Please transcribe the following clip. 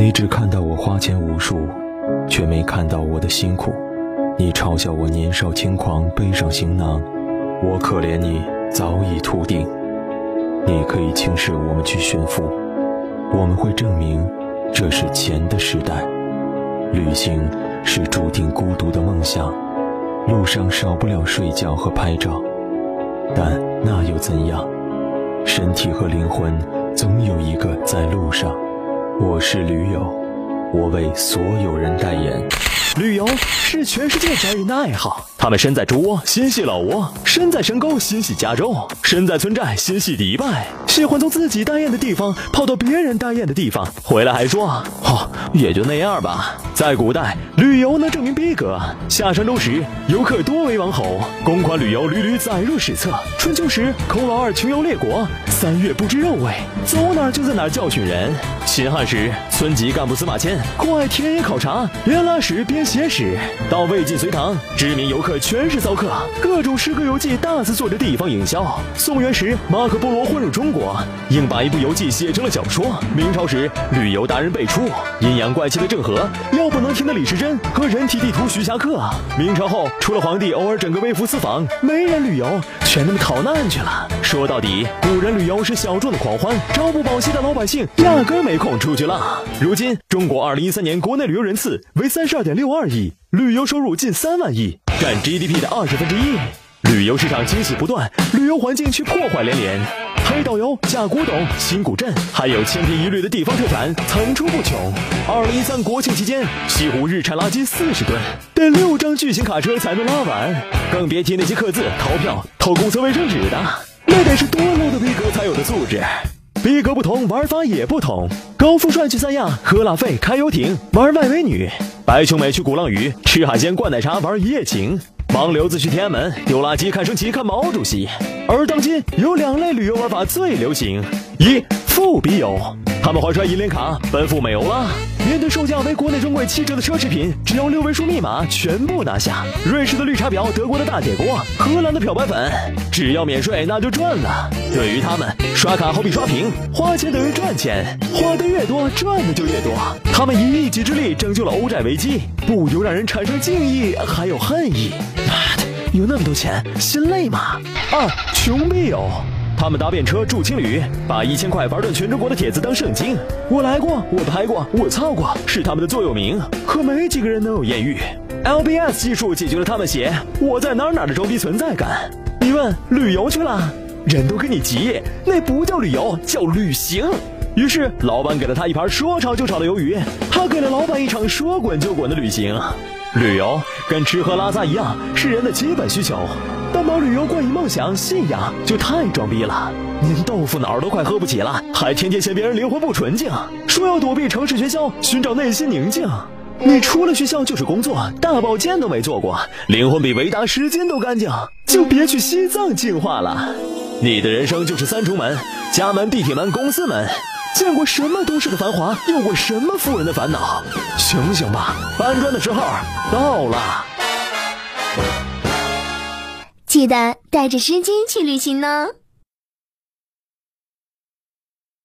你只看到我花钱无数，却没看到我的辛苦。你嘲笑我年少轻狂，背上行囊，我可怜你早已秃顶。你可以轻视我们去炫富，我们会证明这是钱的时代。旅行是注定孤独的梦想，路上少不了睡觉和拍照，但那又怎样？身体和灵魂总有一个在路上。我是驴友，我为所有人代言。旅游是全世界宅人的爱好，他们身在猪窝心系老挝，身在深沟心系加州，身在村寨心系迪拜，喜欢从自己待业的地方跑到别人待业的地方，回来还说：“哦，也就那样吧。”在古代，旅游能证明逼格。夏商周时，游客多为王侯，公款旅游屡屡载入史册。春秋时，孔老二穷游列国，三月不知肉味，走哪就在哪教训人。秦汉时，村级干部司马迁酷爱田野考察，边拉屎边写史。到魏晋隋唐，知名游客全是骚客，各种诗歌游记大肆做着地方营销。宋元时，马可波罗混入中国，硬把一部游记写成了小说。明朝时，旅游达人辈出，阴阳怪气的郑和要。不能停的李时珍和人体地图徐霞客。明朝后，除了皇帝偶尔整个微服私访，没人旅游，全他妈逃难去了。说到底，古人旅游是小众的狂欢，朝不保夕的老百姓压根没空出去浪。如今，中国二零一三年国内旅游人次为三十二点六二亿，旅游收入近三万亿，占 GDP 的二十分之一。旅游市场惊喜不断，旅游环境却破坏连连。黑导游、假古董、新古镇，还有千篇一律的地方特产层出不穷。二零一三国庆期间，西湖日产垃圾四十吨，得六张巨型卡车才能拉完，更别提那些刻字、逃票、偷公厕卫生纸的，那得是多 low 的逼格才有的素质。逼格不同，玩法也不同。高富帅去三亚喝拉菲、开游艇、玩外美女；白穷美去鼓浪屿吃海鲜、灌奶茶、玩一夜情。盲流子去天安门丢垃圾、看升旗、看毛主席。而当今有两类旅游玩法最流行：一富笔友，他们怀揣银联卡奔赴美欧啦。面对售价为国内专柜七折的奢侈品，只要六位数密码全部拿下。瑞士的绿茶婊，德国的大铁锅，荷兰的漂白粉，只要免税那就赚了。对于他们，刷卡好比刷屏，花钱等于赚钱，花的越多赚的就越多。他们以一己之力拯救了欧债危机，不由让人产生敬意还有恨意。妈的，有那么多钱，心累吗？二穷逼友。他们搭便车住青旅，把一千块玩转全中国的帖子当圣经。我来过，我拍过，我操过，是他们的座右铭。可没几个人能有艳遇。LBS 技术解决了他们写我在哪儿哪儿的装逼存在感。你问旅游去了，人都跟你急，那不叫旅游，叫旅行。于是老板给了他一盘说炒就炒的鱿鱼，他给了老板一场说滚就滚的旅行。旅游跟吃喝拉撒一样，是人的基本需求。但把旅游冠以梦想、信仰，就太装逼了。您豆腐脑都快喝不起了，还天天嫌别人灵魂不纯净，说要躲避城市喧嚣，寻找内心宁静。你出了学校就是工作，大保健都没做过，灵魂比维达时间都干净，就别去西藏进化了。你的人生就是三重门：家门、地铁门、公司门。见过什么都市的繁华，有过什么富人的烦恼？醒醒吧，搬砖的时候到了。记得带着湿巾去旅行呢。